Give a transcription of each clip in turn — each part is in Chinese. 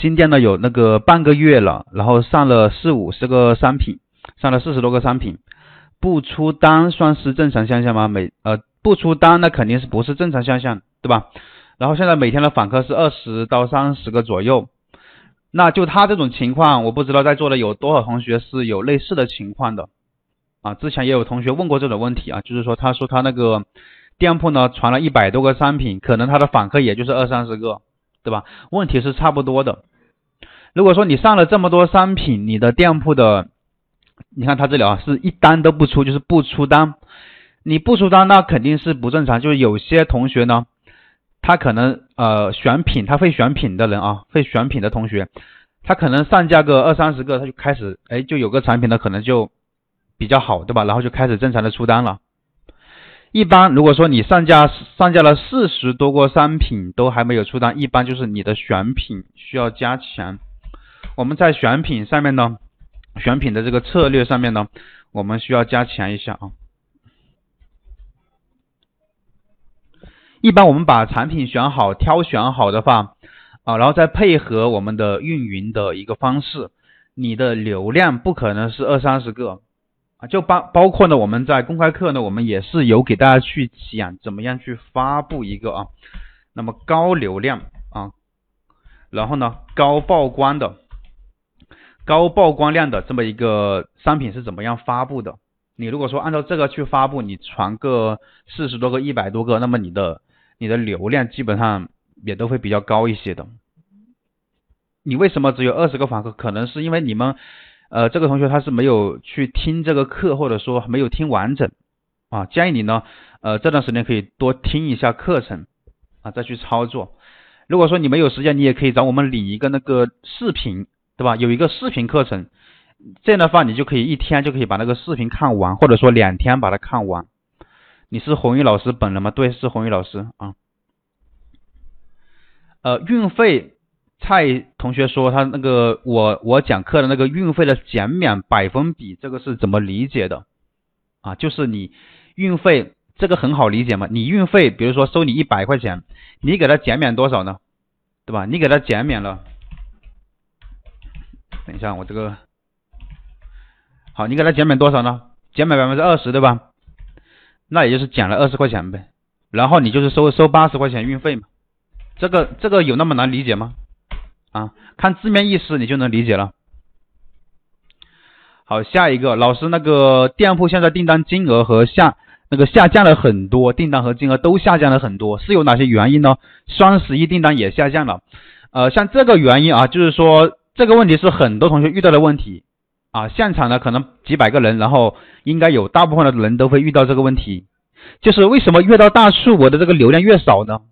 新店呢有那个半个月了，然后上了四五十个商品，上了四十多个商品，不出单算是正常现象吗？每呃不出单那肯定是不是正常现象，对吧？然后现在每天的访客是二十到三十个左右，那就他这种情况，我不知道在座的有多少同学是有类似的情况的啊？之前也有同学问过这种问题啊，就是说他说他那个店铺呢传了一百多个商品，可能他的访客也就是二三十个，对吧？问题是差不多的。如果说你上了这么多商品，你的店铺的，你看他这里啊是一单都不出，就是不出单，你不出单那肯定是不正常，就是有些同学呢。他可能呃选品，他会选品的人啊，会选品的同学，他可能上架个二三十个，他就开始哎就有个产品呢可能就比较好，对吧？然后就开始正常的出单了。一般如果说你上架上架了四十多个商品都还没有出单，一般就是你的选品需要加强。我们在选品上面呢，选品的这个策略上面呢，我们需要加强一下啊。一般我们把产品选好、挑选好的话，啊，然后再配合我们的运营的一个方式，你的流量不可能是二三十个啊，就包包括呢，我们在公开课呢，我们也是有给大家去讲怎么样去发布一个啊，那么高流量啊，然后呢高曝光的、高曝光量的这么一个商品是怎么样发布的？你如果说按照这个去发布，你传个四十多个、一百多个，那么你的你的流量基本上也都会比较高一些的。你为什么只有二十个访客？可能是因为你们，呃，这个同学他是没有去听这个课，或者说没有听完整啊。建议你呢，呃，这段时间可以多听一下课程啊，再去操作。如果说你没有时间，你也可以找我们领一个那个视频，对吧？有一个视频课程，这样的话你就可以一天就可以把那个视频看完，或者说两天把它看完。你是红宇老师本人吗？对，是红宇老师啊。呃，运费，蔡同学说他那个我我讲课的那个运费的减免百分比，这个是怎么理解的？啊，就是你运费这个很好理解嘛。你运费，比如说收你一百块钱，你给他减免多少呢？对吧？你给他减免了，等一下我这个，好，你给他减免多少呢？减免百分之二十，对吧？那也就是减了二十块钱呗，然后你就是收收八十块钱运费嘛，这个这个有那么难理解吗？啊，看字面意思你就能理解了。好，下一个老师，那个店铺现在订单金额和下那个下降了很多，订单和金额都下降了很多，是有哪些原因呢？双十一订单也下降了，呃，像这个原因啊，就是说这个问题是很多同学遇到的问题。啊，现场呢可能几百个人，然后应该有大部分的人都会遇到这个问题，就是为什么越到大数我的这个流量越少呢？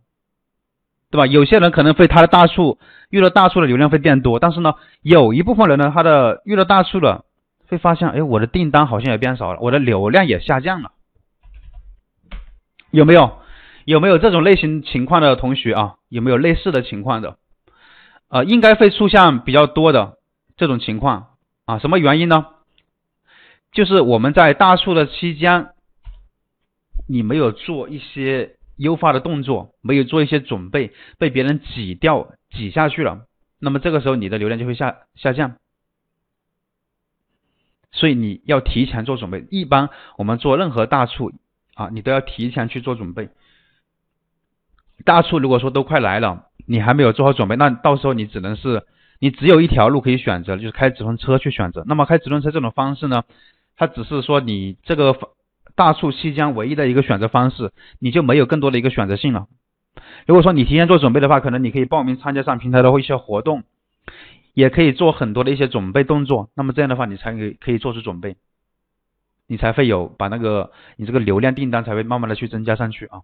对吧？有些人可能会他的大数遇到大数的流量会变多，但是呢，有一部分人呢，他的遇到大数了，会发现，哎，我的订单好像也变少了，我的流量也下降了，有没有？有没有这种类型情况的同学啊？有没有类似的情况的？呃，应该会出现比较多的这种情况。啊，什么原因呢？就是我们在大促的期间，你没有做一些优化的动作，没有做一些准备，被别人挤掉、挤下去了，那么这个时候你的流量就会下下降。所以你要提前做准备。一般我们做任何大促啊，你都要提前去做准备。大促如果说都快来了，你还没有做好准备，那到时候你只能是。你只有一条路可以选择，就是开直通车去选择。那么开直通车这种方式呢，它只是说你这个方大促期间唯一的一个选择方式，你就没有更多的一个选择性了。如果说你提前做准备的话，可能你可以报名参加上平台的一些活动，也可以做很多的一些准备动作。那么这样的话，你才可以可以做出准备，你才会有把那个你这个流量订单才会慢慢的去增加上去啊。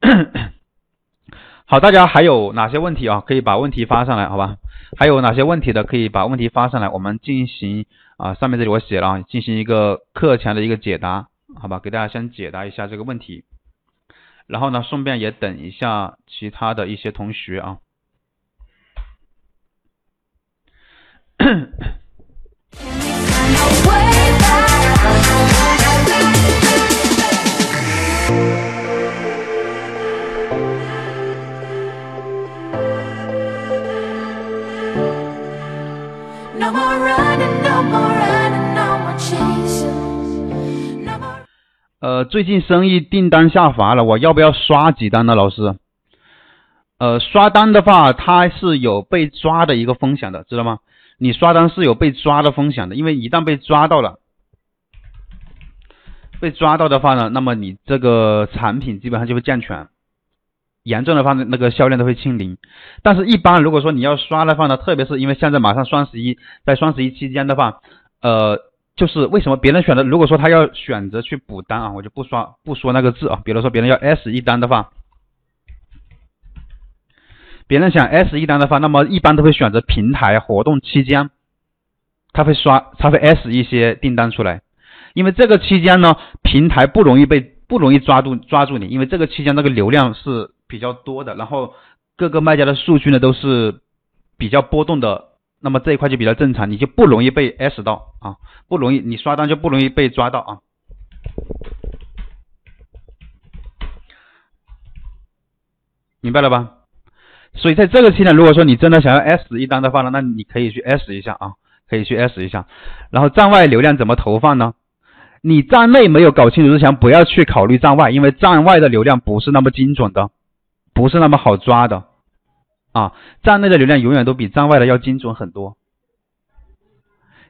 好，大家还有哪些问题啊？可以把问题发上来，好吧？还有哪些问题的，可以把问题发上来，我们进行啊，上面这里我写了，进行一个课前的一个解答，好吧？给大家先解答一下这个问题，然后呢，顺便也等一下其他的一些同学啊。呃，最近生意订单下滑了，我要不要刷几单呢，老师？呃，刷单的话，它是有被抓的一个风险的，知道吗？你刷单是有被抓的风险的，因为一旦被抓到了，被抓到的话呢，那么你这个产品基本上就会降权，严重的话那个销量都会清零。但是，一般如果说你要刷的话呢，特别是因为现在马上双十一，在双十一期间的话，呃，就是为什么别人选择，如果说他要选择去补单啊，我就不刷不说那个字啊，比如说别人要 S 一单的话。别人想 S 一单的话，那么一般都会选择平台活动期间，他会刷，他会 S 一些订单出来，因为这个期间呢，平台不容易被不容易抓住抓住你，因为这个期间那个流量是比较多的，然后各个卖家的数据呢都是比较波动的，那么这一块就比较正常，你就不容易被 S 到啊，不容易你刷单就不容易被抓到啊，明白了吧？所以在这个期呢，如果说你真的想要 S 一单的话呢，那你可以去 S 一下啊，可以去 S 一下。然后站外流量怎么投放呢？你站内没有搞清楚之前，不要去考虑站外，因为站外的流量不是那么精准的，不是那么好抓的啊。站内的流量永远都比站外的要精准很多。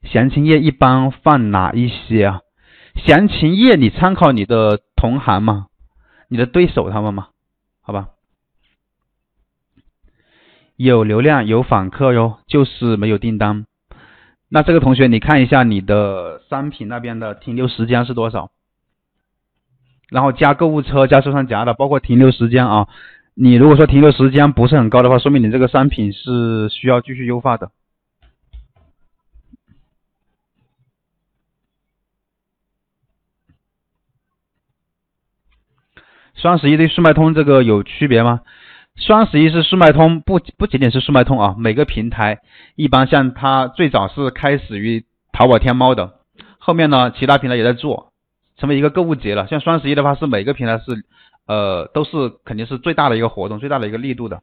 详情页一般放哪一些啊？详情页你参考你的同行嘛，你的对手他们嘛，好吧？有流量有访客哟，就是没有订单。那这个同学，你看一下你的商品那边的停留时间是多少？然后加购物车加收藏夹的，包括停留时间啊。你如果说停留时间不是很高的话，说明你这个商品是需要继续优化的。双十一对速卖通这个有区别吗？双十一是速卖通，不不仅仅是速卖通啊，每个平台一般像它最早是开始于淘宝天猫的，后面呢其他平台也在做，成为一个购物节了。像双十一的话，是每个平台是呃都是肯定是最大的一个活动，最大的一个力度的。